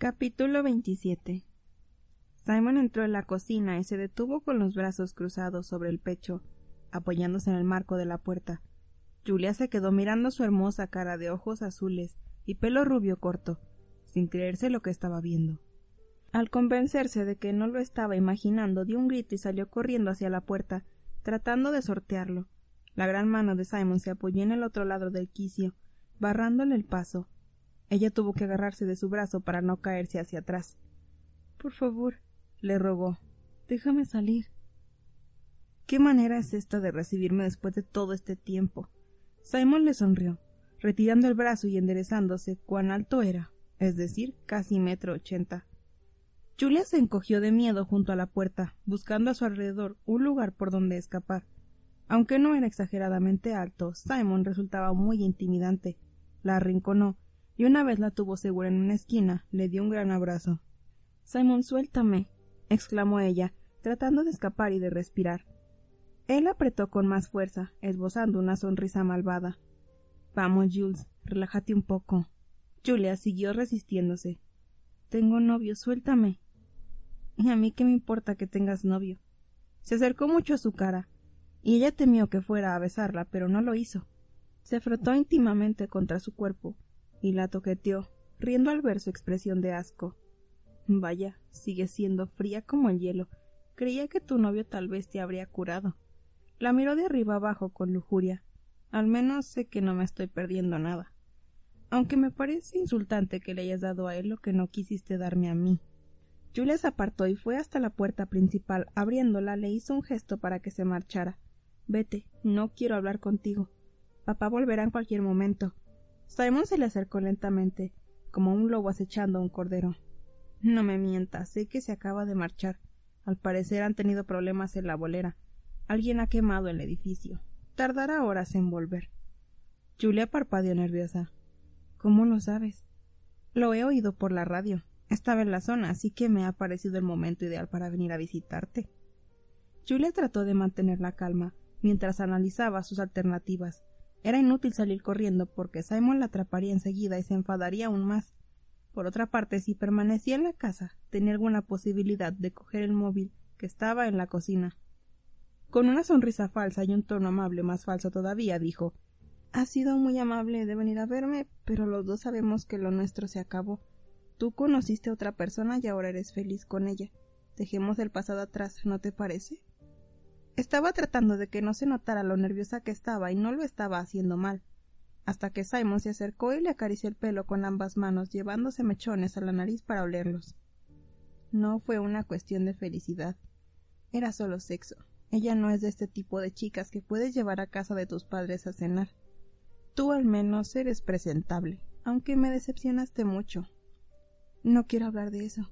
Capítulo 27 Simon entró en la cocina y se detuvo con los brazos cruzados sobre el pecho, apoyándose en el marco de la puerta. Julia se quedó mirando su hermosa cara de ojos azules y pelo rubio corto, sin creerse lo que estaba viendo. Al convencerse de que no lo estaba imaginando, dio un grito y salió corriendo hacia la puerta, tratando de sortearlo. La gran mano de Simon se apoyó en el otro lado del quicio, barrándole el paso, ella tuvo que agarrarse de su brazo para no caerse hacia atrás. Por favor, le rogó, déjame salir. ¿Qué manera es esta de recibirme después de todo este tiempo? Simon le sonrió, retirando el brazo y enderezándose cuán alto era, es decir, casi metro ochenta. Julia se encogió de miedo junto a la puerta, buscando a su alrededor un lugar por donde escapar. Aunque no era exageradamente alto, Simon resultaba muy intimidante. La arrinconó y una vez la tuvo segura en una esquina, le dio un gran abrazo. Simon, suéltame, exclamó ella, tratando de escapar y de respirar. Él apretó con más fuerza, esbozando una sonrisa malvada. Vamos, Jules, relájate un poco. Julia siguió resistiéndose. Tengo novio, suéltame. ¿Y a mí qué me importa que tengas novio? Se acercó mucho a su cara, y ella temió que fuera a besarla, pero no lo hizo. Se frotó íntimamente contra su cuerpo, y la toqueteó, riendo al ver su expresión de asco. Vaya, sigue siendo fría como el hielo. Creía que tu novio tal vez te habría curado. La miró de arriba abajo con lujuria. Al menos sé que no me estoy perdiendo nada. Aunque me parece insultante que le hayas dado a él lo que no quisiste darme a mí. Julia se apartó y fue hasta la puerta principal. Abriéndola le hizo un gesto para que se marchara. Vete, no quiero hablar contigo. Papá volverá en cualquier momento. Simon se le acercó lentamente, como un lobo acechando a un cordero. No me mientas, sé que se acaba de marchar. Al parecer han tenido problemas en la bolera. Alguien ha quemado el edificio. Tardará horas en volver. Julia parpadeó nerviosa. ¿Cómo lo sabes? Lo he oído por la radio. Estaba en la zona, así que me ha parecido el momento ideal para venir a visitarte. Julia trató de mantener la calma mientras analizaba sus alternativas. Era inútil salir corriendo porque Simon la atraparía enseguida y se enfadaría aún más. Por otra parte, si permanecía en la casa, tenía alguna posibilidad de coger el móvil que estaba en la cocina. Con una sonrisa falsa y un tono amable más falso todavía, dijo Ha sido muy amable de venir a verme, pero los dos sabemos que lo nuestro se acabó. Tú conociste a otra persona y ahora eres feliz con ella. Dejemos el pasado atrás, ¿no te parece? Estaba tratando de que no se notara lo nerviosa que estaba y no lo estaba haciendo mal, hasta que Simon se acercó y le acarició el pelo con ambas manos, llevándose mechones a la nariz para olerlos. No fue una cuestión de felicidad. Era solo sexo. Ella no es de este tipo de chicas que puedes llevar a casa de tus padres a cenar. Tú al menos eres presentable, aunque me decepcionaste mucho. No quiero hablar de eso.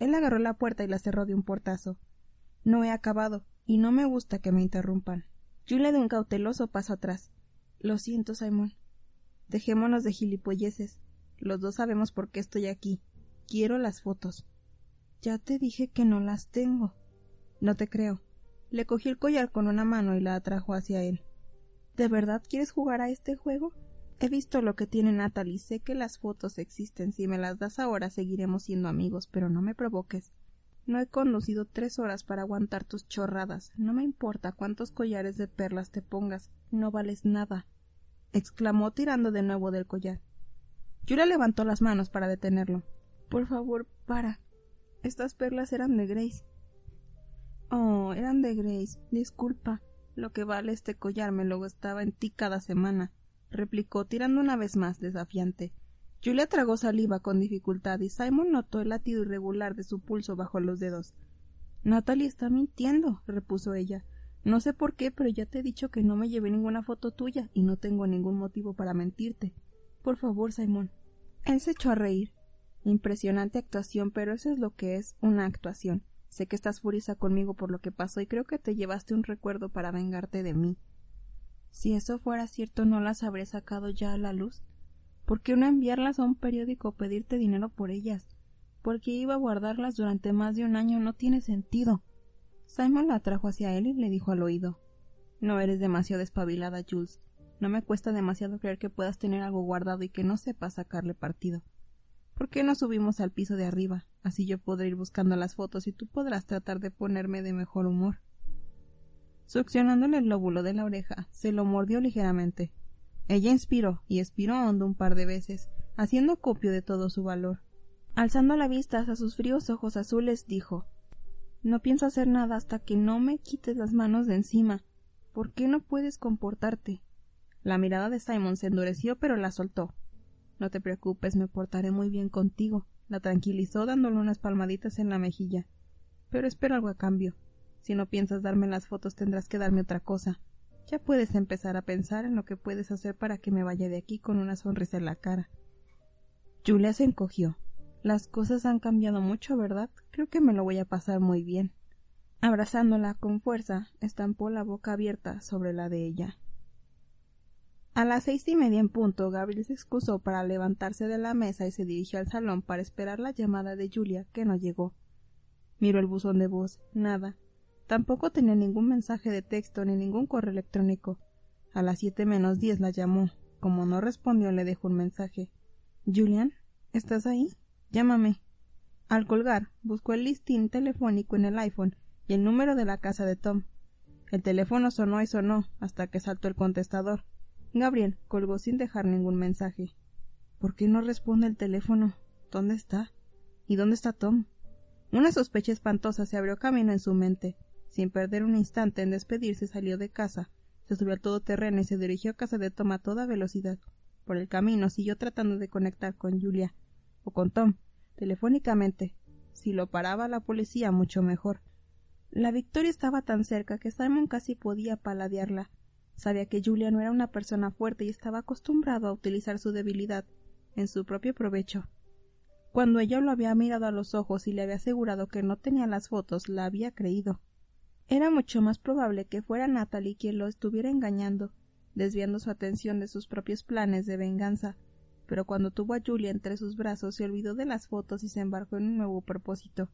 Él agarró la puerta y la cerró de un portazo. No he acabado y no me gusta que me interrumpan. Julia de un cauteloso paso atrás. Lo siento, Simon. Dejémonos de gilipolleces. Los dos sabemos por qué estoy aquí. Quiero las fotos. Ya te dije que no las tengo. No te creo. Le cogí el collar con una mano y la atrajo hacia él. ¿De verdad quieres jugar a este juego? He visto lo que tiene Natalie, sé que las fotos existen. Si me las das ahora seguiremos siendo amigos, pero no me provoques. No he conducido tres horas para aguantar tus chorradas. No me importa cuántos collares de perlas te pongas. No vales nada. exclamó tirando de nuevo del collar. Julia levantó las manos para detenerlo. Por favor, para. Estas perlas eran de Grace. Oh, eran de Grace. Disculpa. Lo que vale este collar me lo gastaba en ti cada semana, replicó tirando una vez más desafiante. Julia tragó saliva con dificultad y Simon notó el latido irregular de su pulso bajo los dedos. Natalie está mintiendo, repuso ella. No sé por qué, pero ya te he dicho que no me llevé ninguna foto tuya y no tengo ningún motivo para mentirte. Por favor, Simon. Él se echó a reír. Impresionante actuación, pero eso es lo que es una actuación. Sé que estás furiosa conmigo por lo que pasó y creo que te llevaste un recuerdo para vengarte de mí. Si eso fuera cierto, ¿no las habré sacado ya a la luz? ¿Por qué no enviarlas a un periódico o pedirte dinero por ellas? ¿Por qué iba a guardarlas durante más de un año? No tiene sentido. Simon la trajo hacia él y le dijo al oído No eres demasiado espabilada, Jules. No me cuesta demasiado creer que puedas tener algo guardado y que no sepas sacarle partido. ¿Por qué no subimos al piso de arriba? Así yo podré ir buscando las fotos y tú podrás tratar de ponerme de mejor humor. Succionándole el lóbulo de la oreja, se lo mordió ligeramente. Ella inspiró y expiró hondo un par de veces, haciendo copio de todo su valor. Alzando la vista hacia sus fríos ojos azules, dijo No pienso hacer nada hasta que no me quites las manos de encima. ¿Por qué no puedes comportarte? La mirada de Simon se endureció, pero la soltó. No te preocupes, me portaré muy bien contigo. La tranquilizó dándole unas palmaditas en la mejilla. Pero espero algo a cambio. Si no piensas darme las fotos tendrás que darme otra cosa. Ya puedes empezar a pensar en lo que puedes hacer para que me vaya de aquí con una sonrisa en la cara. Julia se encogió. Las cosas han cambiado mucho, ¿verdad? Creo que me lo voy a pasar muy bien. Abrazándola con fuerza, estampó la boca abierta sobre la de ella. A las seis y media en punto, Gabriel se excusó para levantarse de la mesa y se dirigió al salón para esperar la llamada de Julia, que no llegó. Miró el buzón de voz. Nada. Tampoco tenía ningún mensaje de texto ni ningún correo electrónico. A las siete menos diez la llamó. Como no respondió, le dejó un mensaje. Julian, ¿estás ahí? Llámame. Al colgar, buscó el listín telefónico en el iPhone y el número de la casa de Tom. El teléfono sonó y sonó hasta que saltó el contestador. Gabriel colgó sin dejar ningún mensaje. ¿Por qué no responde el teléfono? ¿Dónde está? ¿Y dónde está Tom? Una sospecha espantosa se abrió camino en su mente. Sin perder un instante en despedirse, salió de casa, se subió al todoterreno y se dirigió a casa de Tom a toda velocidad. Por el camino siguió tratando de conectar con Julia o con Tom telefónicamente. Si lo paraba la policía, mucho mejor. La victoria estaba tan cerca que Simon casi podía paladearla. Sabía que Julia no era una persona fuerte y estaba acostumbrado a utilizar su debilidad en su propio provecho. Cuando ella lo había mirado a los ojos y le había asegurado que no tenía las fotos, la había creído. Era mucho más probable que fuera Natalie quien lo estuviera engañando, desviando su atención de sus propios planes de venganza, pero cuando tuvo a Julia entre sus brazos se olvidó de las fotos y se embarcó en un nuevo propósito.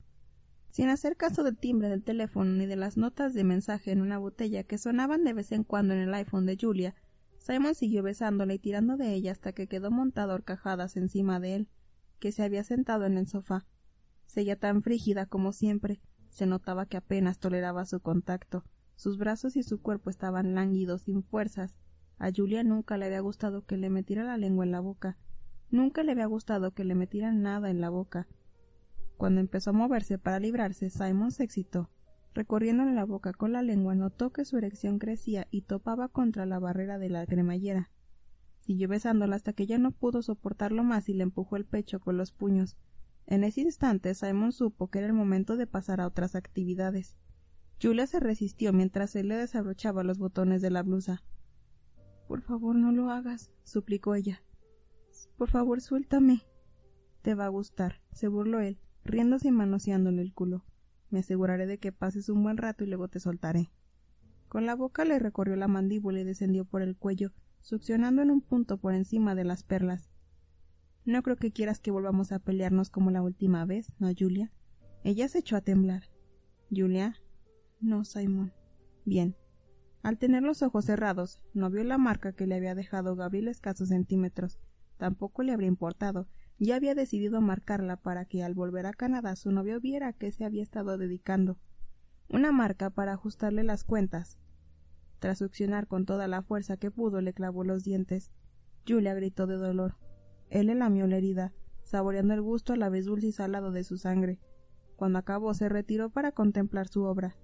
Sin hacer caso del timbre del teléfono ni de las notas de mensaje en una botella que sonaban de vez en cuando en el iPhone de Julia, Simon siguió besándola y tirando de ella hasta que quedó montado horcajadas encima de él, que se había sentado en el sofá. Seguía tan frígida como siempre, se notaba que apenas toleraba su contacto. Sus brazos y su cuerpo estaban lánguidos, sin fuerzas. A Julia nunca le había gustado que le metiera la lengua en la boca. Nunca le había gustado que le metieran nada en la boca. Cuando empezó a moverse para librarse, Simon se excitó. Recorriéndole la boca con la lengua, notó que su erección crecía y topaba contra la barrera de la cremallera. Siguió besándola hasta que ya no pudo soportarlo más y le empujó el pecho con los puños. En ese instante Simon supo que era el momento de pasar a otras actividades. Julia se resistió mientras él le desabrochaba los botones de la blusa. Por favor, no lo hagas, suplicó ella. Por favor, suéltame. Te va a gustar, se burló él, riéndose y manoseándole el culo. Me aseguraré de que pases un buen rato y luego te soltaré. Con la boca le recorrió la mandíbula y descendió por el cuello, succionando en un punto por encima de las perlas. No creo que quieras que volvamos a pelearnos como la última vez, ¿no, Julia? Ella se echó a temblar. Julia. No, Simon. Bien. Al tener los ojos cerrados, no vio la marca que le había dejado Gabriel escasos centímetros. Tampoco le habría importado. Ya había decidido marcarla para que al volver a Canadá su novio viera a qué se había estado dedicando. Una marca para ajustarle las cuentas. Tras succionar con toda la fuerza que pudo, le clavó los dientes. Julia gritó de dolor. Él le lamió la herida, saboreando el gusto a la vez dulce y salado de su sangre. Cuando acabó se retiró para contemplar su obra.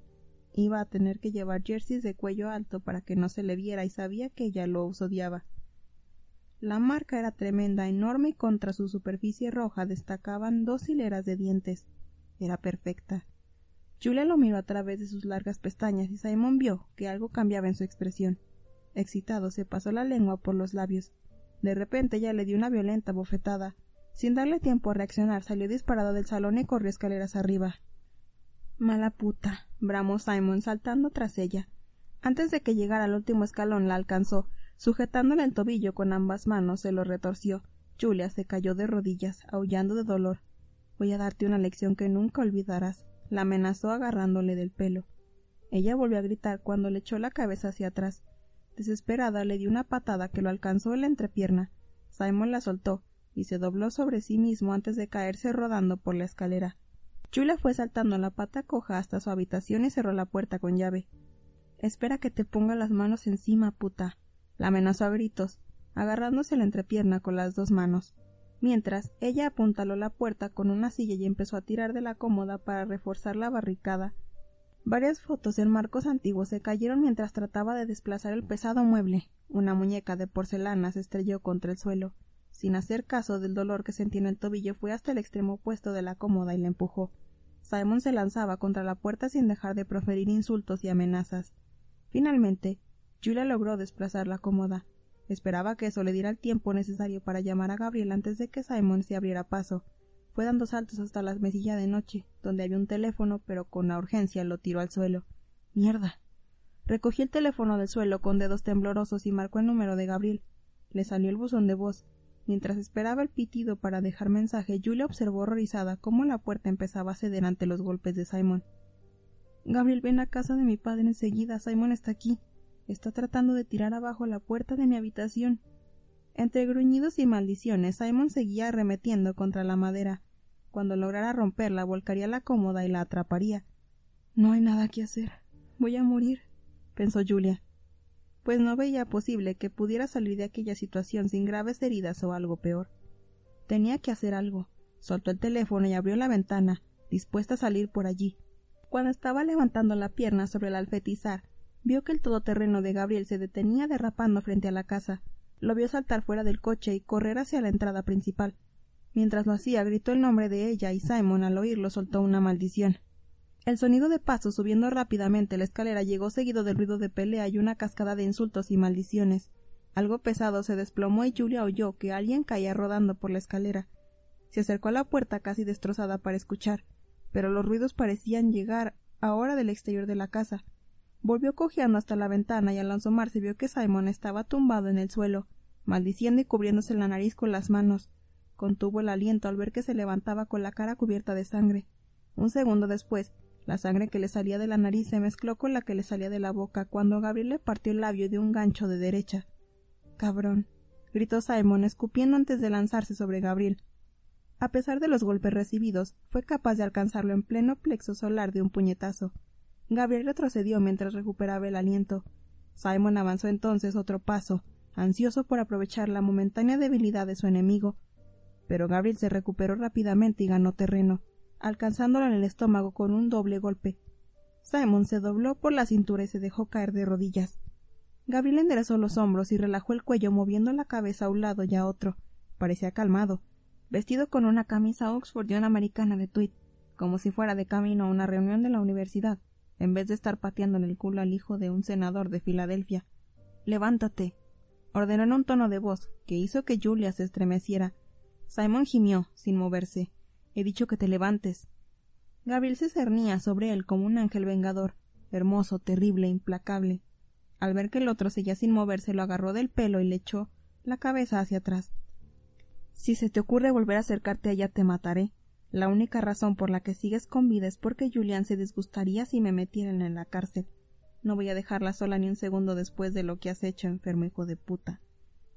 Iba a tener que llevar jerseys de cuello alto para que no se le viera y sabía que ella lo odiaba. La marca era tremenda, enorme y contra su superficie roja destacaban dos hileras de dientes. Era perfecta. Julia lo miró a través de sus largas pestañas y Simon vio que algo cambiaba en su expresión. Excitado se pasó la lengua por los labios de repente ella le dio una violenta bofetada. Sin darle tiempo a reaccionar, salió disparado del salón y corrió escaleras arriba. Mala puta, bramó Simon saltando tras ella. Antes de que llegara al último escalón la alcanzó, sujetándole el tobillo con ambas manos, se lo retorció. Julia se cayó de rodillas, aullando de dolor. Voy a darte una lección que nunca olvidarás, la amenazó agarrándole del pelo. Ella volvió a gritar cuando le echó la cabeza hacia atrás. Desesperada le dio una patada que lo alcanzó en la entrepierna. Simon la soltó y se dobló sobre sí mismo antes de caerse rodando por la escalera. Julia fue saltando la pata coja hasta su habitación y cerró la puerta con llave. Espera que te ponga las manos encima, puta. La amenazó a gritos, agarrándose la entrepierna con las dos manos. Mientras, ella apuntaló la puerta con una silla y empezó a tirar de la cómoda para reforzar la barricada. Varias fotos en marcos antiguos se cayeron mientras trataba de desplazar el pesado mueble. Una muñeca de porcelana se estrelló contra el suelo. Sin hacer caso del dolor que sentía en el tobillo, fue hasta el extremo opuesto de la cómoda y la empujó. Simon se lanzaba contra la puerta sin dejar de proferir insultos y amenazas. Finalmente, Julia logró desplazar la cómoda. Esperaba que eso le diera el tiempo necesario para llamar a Gabriel antes de que Simon se abriera paso. Fue dando saltos hasta la mesilla de noche, donde había un teléfono, pero con la urgencia lo tiró al suelo. Mierda. Recogió el teléfono del suelo con dedos temblorosos y marcó el número de Gabriel. Le salió el buzón de voz. Mientras esperaba el pitido para dejar mensaje, Julia observó horrorizada cómo la puerta empezaba a ceder ante los golpes de Simon. Gabriel, ven a casa de mi padre enseguida. Simon está aquí. Está tratando de tirar abajo la puerta de mi habitación. Entre gruñidos y maldiciones, Simon seguía arremetiendo contra la madera. Cuando lograra romperla, volcaría la cómoda y la atraparía. No hay nada que hacer. Voy a morir, pensó Julia. Pues no veía posible que pudiera salir de aquella situación sin graves heridas o algo peor. Tenía que hacer algo. Soltó el teléfono y abrió la ventana, dispuesta a salir por allí. Cuando estaba levantando la pierna sobre el alfetizar, vio que el todoterreno de Gabriel se detenía derrapando frente a la casa. Lo vio saltar fuera del coche y correr hacia la entrada principal. Mientras lo hacía, gritó el nombre de ella y Simon al oírlo soltó una maldición. El sonido de pasos subiendo rápidamente la escalera llegó seguido del ruido de pelea y una cascada de insultos y maldiciones. Algo pesado se desplomó y Julia oyó que alguien caía rodando por la escalera. Se acercó a la puerta casi destrozada para escuchar pero los ruidos parecían llegar ahora del exterior de la casa. Volvió cojeando hasta la ventana y al asomarse vio que Simon estaba tumbado en el suelo, maldiciendo y cubriéndose la nariz con las manos. Contuvo el aliento al ver que se levantaba con la cara cubierta de sangre. Un segundo después, la sangre que le salía de la nariz se mezcló con la que le salía de la boca cuando Gabriel le partió el labio de un gancho de derecha. Cabrón. gritó Simon, escupiendo antes de lanzarse sobre Gabriel. A pesar de los golpes recibidos, fue capaz de alcanzarlo en pleno plexo solar de un puñetazo. Gabriel retrocedió mientras recuperaba el aliento. Simon avanzó entonces otro paso, ansioso por aprovechar la momentánea debilidad de su enemigo. Pero Gabriel se recuperó rápidamente y ganó terreno, alcanzándolo en el estómago con un doble golpe. Simon se dobló por la cintura y se dejó caer de rodillas. Gabriel enderezó los hombros y relajó el cuello moviendo la cabeza a un lado y a otro. Parecía calmado, vestido con una camisa Oxford y una americana de tweed, como si fuera de camino a una reunión de la universidad, en vez de estar pateando en el culo al hijo de un senador de Filadelfia. Levántate. ordenó en un tono de voz que hizo que Julia se estremeciera. Simon gimió, sin moverse. He dicho que te levantes. Gabriel se cernía sobre él como un ángel vengador, hermoso, terrible, implacable. Al ver que el otro seguía sin moverse, lo agarró del pelo y le echó la cabeza hacia atrás. Si se te ocurre volver a acercarte a ella te mataré. La única razón por la que sigues con vida es porque Julián se disgustaría si me metieran en la cárcel. No voy a dejarla sola ni un segundo después de lo que has hecho, enfermo hijo de puta.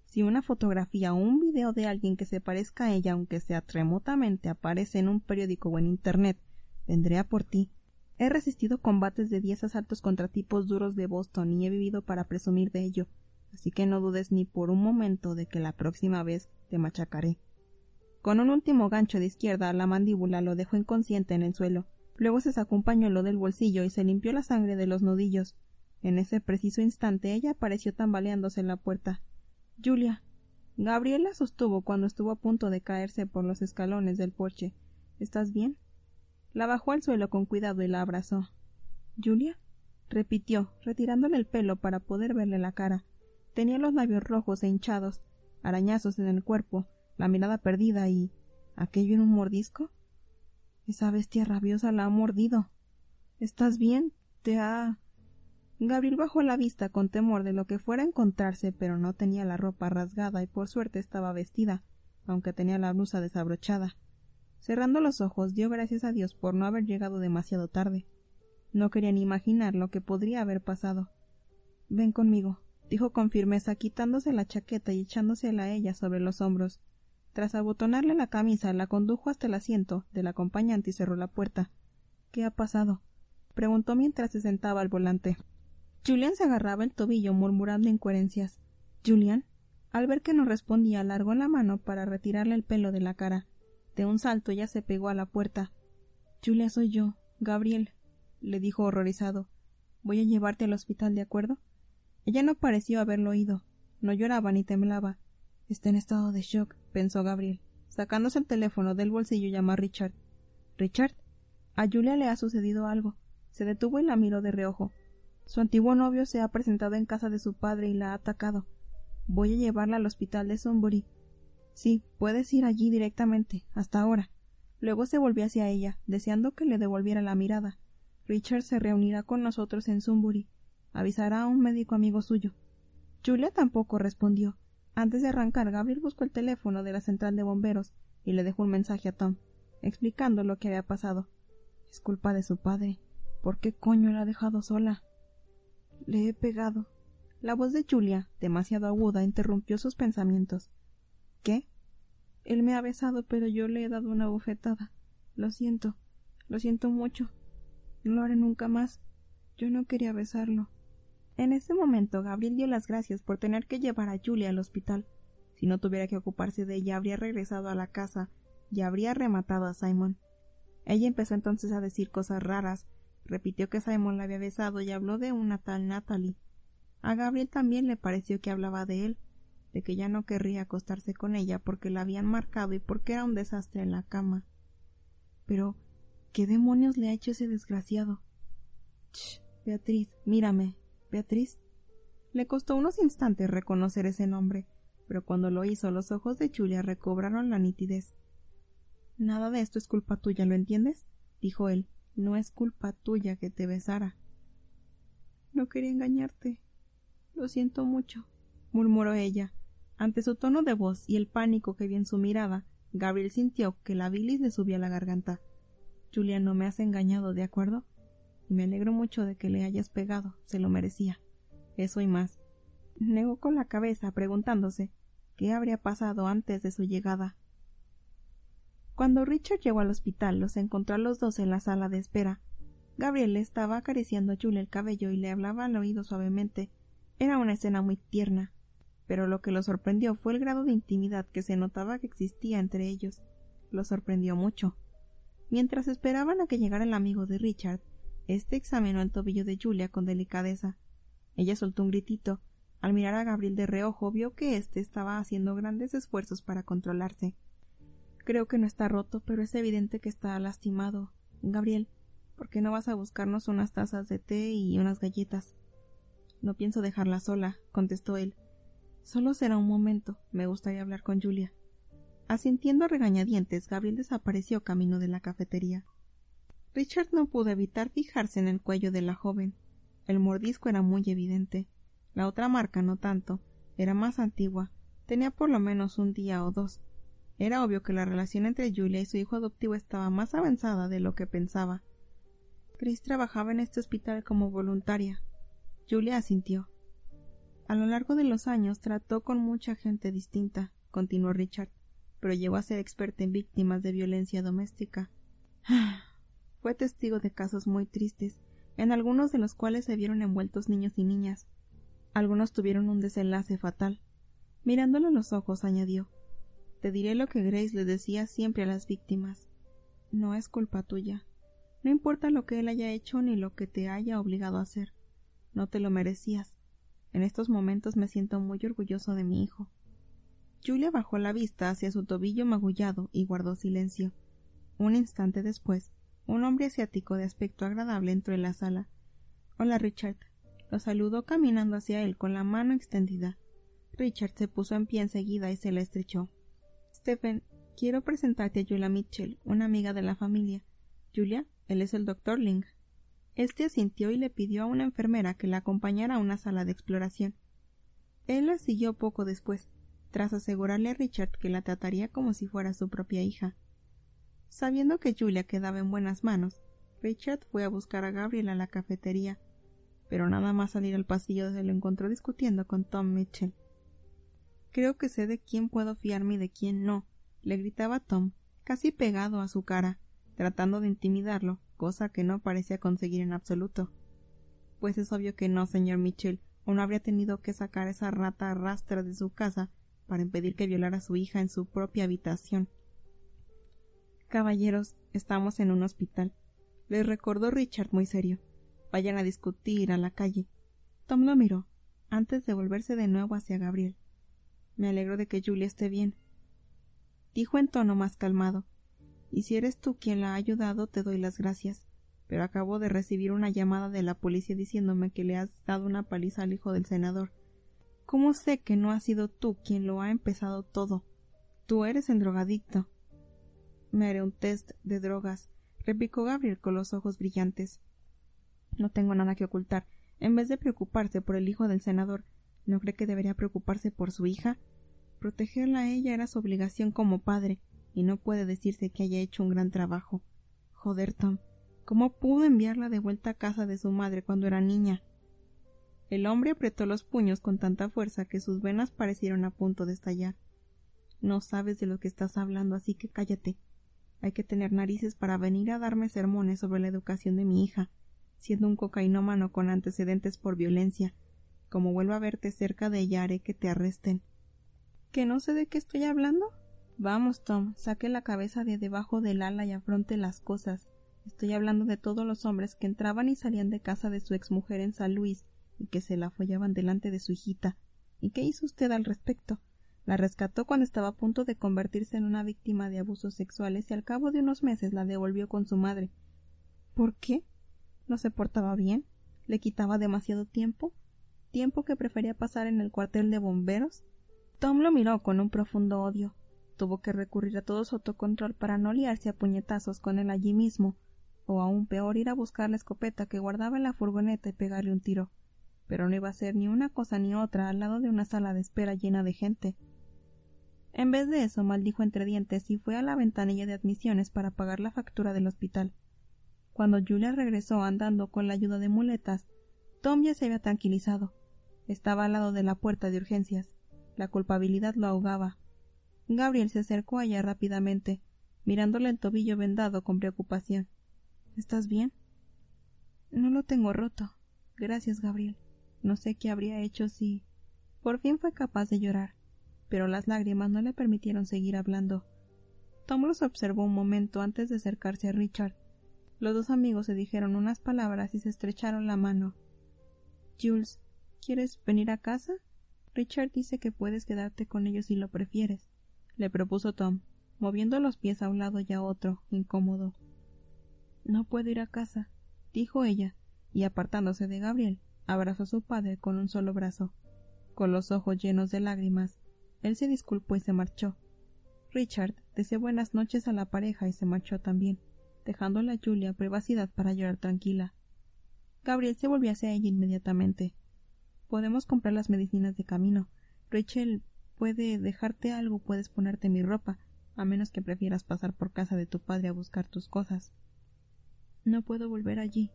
Si una fotografía o un video de alguien que se parezca a ella, aunque sea remotamente, aparece en un periódico o en Internet, vendré a por ti. He resistido combates de diez asaltos contra tipos duros de Boston y he vivido para presumir de ello así que no dudes ni por un momento de que la próxima vez te machacaré. Con un último gancho de izquierda la mandíbula lo dejó inconsciente en el suelo. Luego se sacó un pañuelo del bolsillo y se limpió la sangre de los nudillos. En ese preciso instante ella apareció tambaleándose en la puerta. Julia. Gabriela sostuvo cuando estuvo a punto de caerse por los escalones del porche. ¿Estás bien? La bajó al suelo con cuidado y la abrazó. ¿Julia? repitió, retirándole el pelo para poder verle la cara. Tenía los labios rojos e hinchados, arañazos en el cuerpo, la mirada perdida y ¿Aquello en un mordisco? Esa bestia rabiosa la ha mordido. ¿Estás bien? Te ha. Gabriel bajó la vista con temor de lo que fuera a encontrarse, pero no tenía la ropa rasgada y por suerte estaba vestida, aunque tenía la blusa desabrochada. Cerrando los ojos, dio gracias a Dios por no haber llegado demasiado tarde. No quería ni imaginar lo que podría haber pasado. Ven conmigo, dijo con firmeza, quitándose la chaqueta y echándosela a ella sobre los hombros. Tras abotonarle la camisa, la condujo hasta el asiento del acompañante y cerró la puerta. ¿Qué ha pasado? preguntó mientras se sentaba al volante. Julián se agarraba el tobillo murmurando incoherencias. Julián, al ver que no respondía, alargó la mano para retirarle el pelo de la cara. De un salto ella se pegó a la puerta. Julia soy yo, Gabriel, le dijo horrorizado. Voy a llevarte al hospital, ¿de acuerdo? Ella no pareció haberlo oído. No lloraba ni temblaba. Está en estado de shock, pensó Gabriel. Sacándose el teléfono del bolsillo llamó a Richard. Richard, a Julia le ha sucedido algo. Se detuvo y la miró de reojo. Su antiguo novio se ha presentado en casa de su padre y la ha atacado. Voy a llevarla al hospital de Sunbury. Sí, puedes ir allí directamente, hasta ahora. Luego se volvió hacia ella, deseando que le devolviera la mirada. Richard se reunirá con nosotros en Sunbury. Avisará a un médico amigo suyo. Julia tampoco respondió. Antes de arrancar, Gabriel buscó el teléfono de la central de bomberos y le dejó un mensaje a Tom, explicando lo que había pasado. Es culpa de su padre. ¿Por qué coño la ha dejado sola? Le he pegado. La voz de Julia, demasiado aguda, interrumpió sus pensamientos. ¿Qué? Él me ha besado, pero yo le he dado una bofetada. Lo siento. Lo siento mucho. No lo haré nunca más. Yo no quería besarlo. En ese momento Gabriel dio las gracias por tener que llevar a Julia al hospital. Si no tuviera que ocuparse de ella, habría regresado a la casa y habría rematado a Simon. Ella empezó entonces a decir cosas raras, repitió que Simon la había besado y habló de una tal Natalie. A Gabriel también le pareció que hablaba de él, de que ya no querría acostarse con ella porque la habían marcado y porque era un desastre en la cama. Pero, ¿qué demonios le ha hecho ese desgraciado? Ch, Beatriz, mírame, Beatriz. Le costó unos instantes reconocer ese nombre, pero cuando lo hizo los ojos de Julia recobraron la nitidez. Nada de esto es culpa tuya, ¿lo entiendes? dijo él. No es culpa tuya que te besara. No quería engañarte. Lo siento mucho, murmuró ella. Ante su tono de voz y el pánico que vi en su mirada, Gabriel sintió que la bilis le subía a la garganta. Julia no me has engañado, ¿de acuerdo? Y me alegro mucho de que le hayas pegado, se lo merecía. Eso y más. Negó con la cabeza, preguntándose qué habría pasado antes de su llegada. Cuando Richard llegó al hospital, los encontró a los dos en la sala de espera. Gabriel le estaba acariciando a Julia el cabello y le hablaba al oído suavemente. Era una escena muy tierna, pero lo que lo sorprendió fue el grado de intimidad que se notaba que existía entre ellos. Lo sorprendió mucho. Mientras esperaban a que llegara el amigo de Richard, este examinó el tobillo de Julia con delicadeza. Ella soltó un gritito. Al mirar a Gabriel de reojo vio que éste estaba haciendo grandes esfuerzos para controlarse. Creo que no está roto, pero es evidente que está lastimado. Gabriel, ¿por qué no vas a buscarnos unas tazas de té y unas galletas? No pienso dejarla sola, contestó él. Solo será un momento. Me gustaría hablar con Julia. Asintiendo a regañadientes, Gabriel desapareció camino de la cafetería. Richard no pudo evitar fijarse en el cuello de la joven. El mordisco era muy evidente. La otra marca no tanto. Era más antigua. Tenía por lo menos un día o dos. Era obvio que la relación entre Julia y su hijo adoptivo estaba más avanzada de lo que pensaba. Chris trabajaba en este hospital como voluntaria. Julia asintió. A lo largo de los años trató con mucha gente distinta, continuó Richard, pero llegó a ser experta en víctimas de violencia doméstica. Fue testigo de casos muy tristes, en algunos de los cuales se vieron envueltos niños y niñas. Algunos tuvieron un desenlace fatal. Mirándolo a los ojos, añadió Te diré lo que Grace le decía siempre a las víctimas. No es culpa tuya. No importa lo que él haya hecho ni lo que te haya obligado a hacer. No te lo merecías. En estos momentos me siento muy orgulloso de mi hijo. Julia bajó la vista hacia su tobillo magullado y guardó silencio. Un instante después, un hombre asiático de aspecto agradable entró en la sala. Hola, Richard. Lo saludó caminando hacia él con la mano extendida. Richard se puso en pie enseguida y se la estrechó. Stephen, Quiero presentarte a Julia Mitchell, una amiga de la familia. Julia, él es el doctor Ling. Este asintió y le pidió a una enfermera que la acompañara a una sala de exploración. Él la siguió poco después, tras asegurarle a Richard que la trataría como si fuera su propia hija. Sabiendo que Julia quedaba en buenas manos, Richard fue a buscar a Gabriel a la cafetería, pero nada más salir al pasillo se lo encontró discutiendo con Tom Mitchell. Creo que sé de quién puedo fiarme y de quién no, le gritaba Tom, casi pegado a su cara, tratando de intimidarlo, cosa que no parecía conseguir en absoluto. Pues es obvio que no, señor Mitchell, o no habría tenido que sacar esa rata rastra de su casa para impedir que violara a su hija en su propia habitación. Caballeros, estamos en un hospital. Les recordó Richard muy serio. Vayan a discutir a la calle. Tom lo miró, antes de volverse de nuevo hacia Gabriel. Me alegro de que Julia esté bien. Dijo en tono más calmado. Y si eres tú quien la ha ayudado, te doy las gracias. Pero acabo de recibir una llamada de la policía diciéndome que le has dado una paliza al hijo del senador. ¿Cómo sé que no has sido tú quien lo ha empezado todo? Tú eres el drogadicto. Me haré un test de drogas, replicó Gabriel con los ojos brillantes. No tengo nada que ocultar. En vez de preocuparse por el hijo del senador, ¿no cree que debería preocuparse por su hija? Protegerla a ella era su obligación como padre, y no puede decirse que haya hecho un gran trabajo. Joder, Tom, ¿cómo pudo enviarla de vuelta a casa de su madre cuando era niña? El hombre apretó los puños con tanta fuerza que sus venas parecieron a punto de estallar. No sabes de lo que estás hablando, así que cállate. Hay que tener narices para venir a darme sermones sobre la educación de mi hija, siendo un cocainómano con antecedentes por violencia. Como vuelva a verte cerca de ella haré que te arresten. ¿Que no sé de qué estoy hablando? Vamos, Tom, saque la cabeza de debajo del ala y afronte las cosas. Estoy hablando de todos los hombres que entraban y salían de casa de su exmujer en San Luis y que se la follaban delante de su hijita. ¿Y qué hizo usted al respecto? La rescató cuando estaba a punto de convertirse en una víctima de abusos sexuales y al cabo de unos meses la devolvió con su madre. ¿Por qué? ¿No se portaba bien? ¿Le quitaba demasiado tiempo? ¿Tiempo que prefería pasar en el cuartel de bomberos? Tom lo miró con un profundo odio. Tuvo que recurrir a todo su autocontrol para no liarse a puñetazos con él allí mismo, o aún peor ir a buscar la escopeta que guardaba en la furgoneta y pegarle un tiro pero no iba a ser ni una cosa ni otra al lado de una sala de espera llena de gente. En vez de eso, maldijo entre dientes y fue a la ventanilla de admisiones para pagar la factura del hospital. Cuando Julia regresó andando con la ayuda de muletas, Tom ya se había tranquilizado. Estaba al lado de la puerta de urgencias. La culpabilidad lo ahogaba. Gabriel se acercó a ella rápidamente, mirándole el tobillo vendado con preocupación. ¿Estás bien? No lo tengo roto. Gracias, Gabriel. No sé qué habría hecho si. Por fin fue capaz de llorar, pero las lágrimas no le permitieron seguir hablando. Tom los observó un momento antes de acercarse a Richard. Los dos amigos se dijeron unas palabras y se estrecharon la mano. Jules, ¿quieres venir a casa? Richard dice que puedes quedarte con ellos si lo prefieres, le propuso Tom, moviendo los pies a un lado y a otro, incómodo. No puedo ir a casa, dijo ella, y apartándose de Gabriel, abrazó a su padre con un solo brazo. Con los ojos llenos de lágrimas, él se disculpó y se marchó. Richard deseó buenas noches a la pareja y se marchó también, dejándole a Julia privacidad para llorar tranquila. Gabriel se volvió hacia ella inmediatamente. Podemos comprar las medicinas de camino. Rachel puede dejarte algo, puedes ponerte mi ropa, a menos que prefieras pasar por casa de tu padre a buscar tus cosas. No puedo volver allí,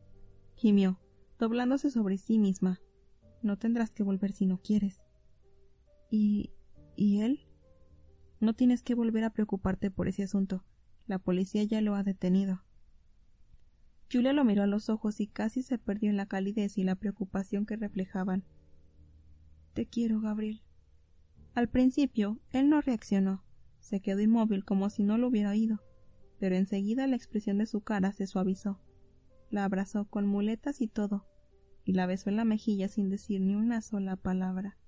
gimió, doblándose sobre sí misma. No tendrás que volver si no quieres. ¿Y. y él? No tienes que volver a preocuparte por ese asunto. La policía ya lo ha detenido. Julia lo miró a los ojos y casi se perdió en la calidez y la preocupación que reflejaban. Te quiero, Gabriel. Al principio, él no reaccionó. Se quedó inmóvil como si no lo hubiera oído, pero enseguida la expresión de su cara se suavizó. La abrazó con muletas y todo, y la besó en la mejilla sin decir ni una sola palabra.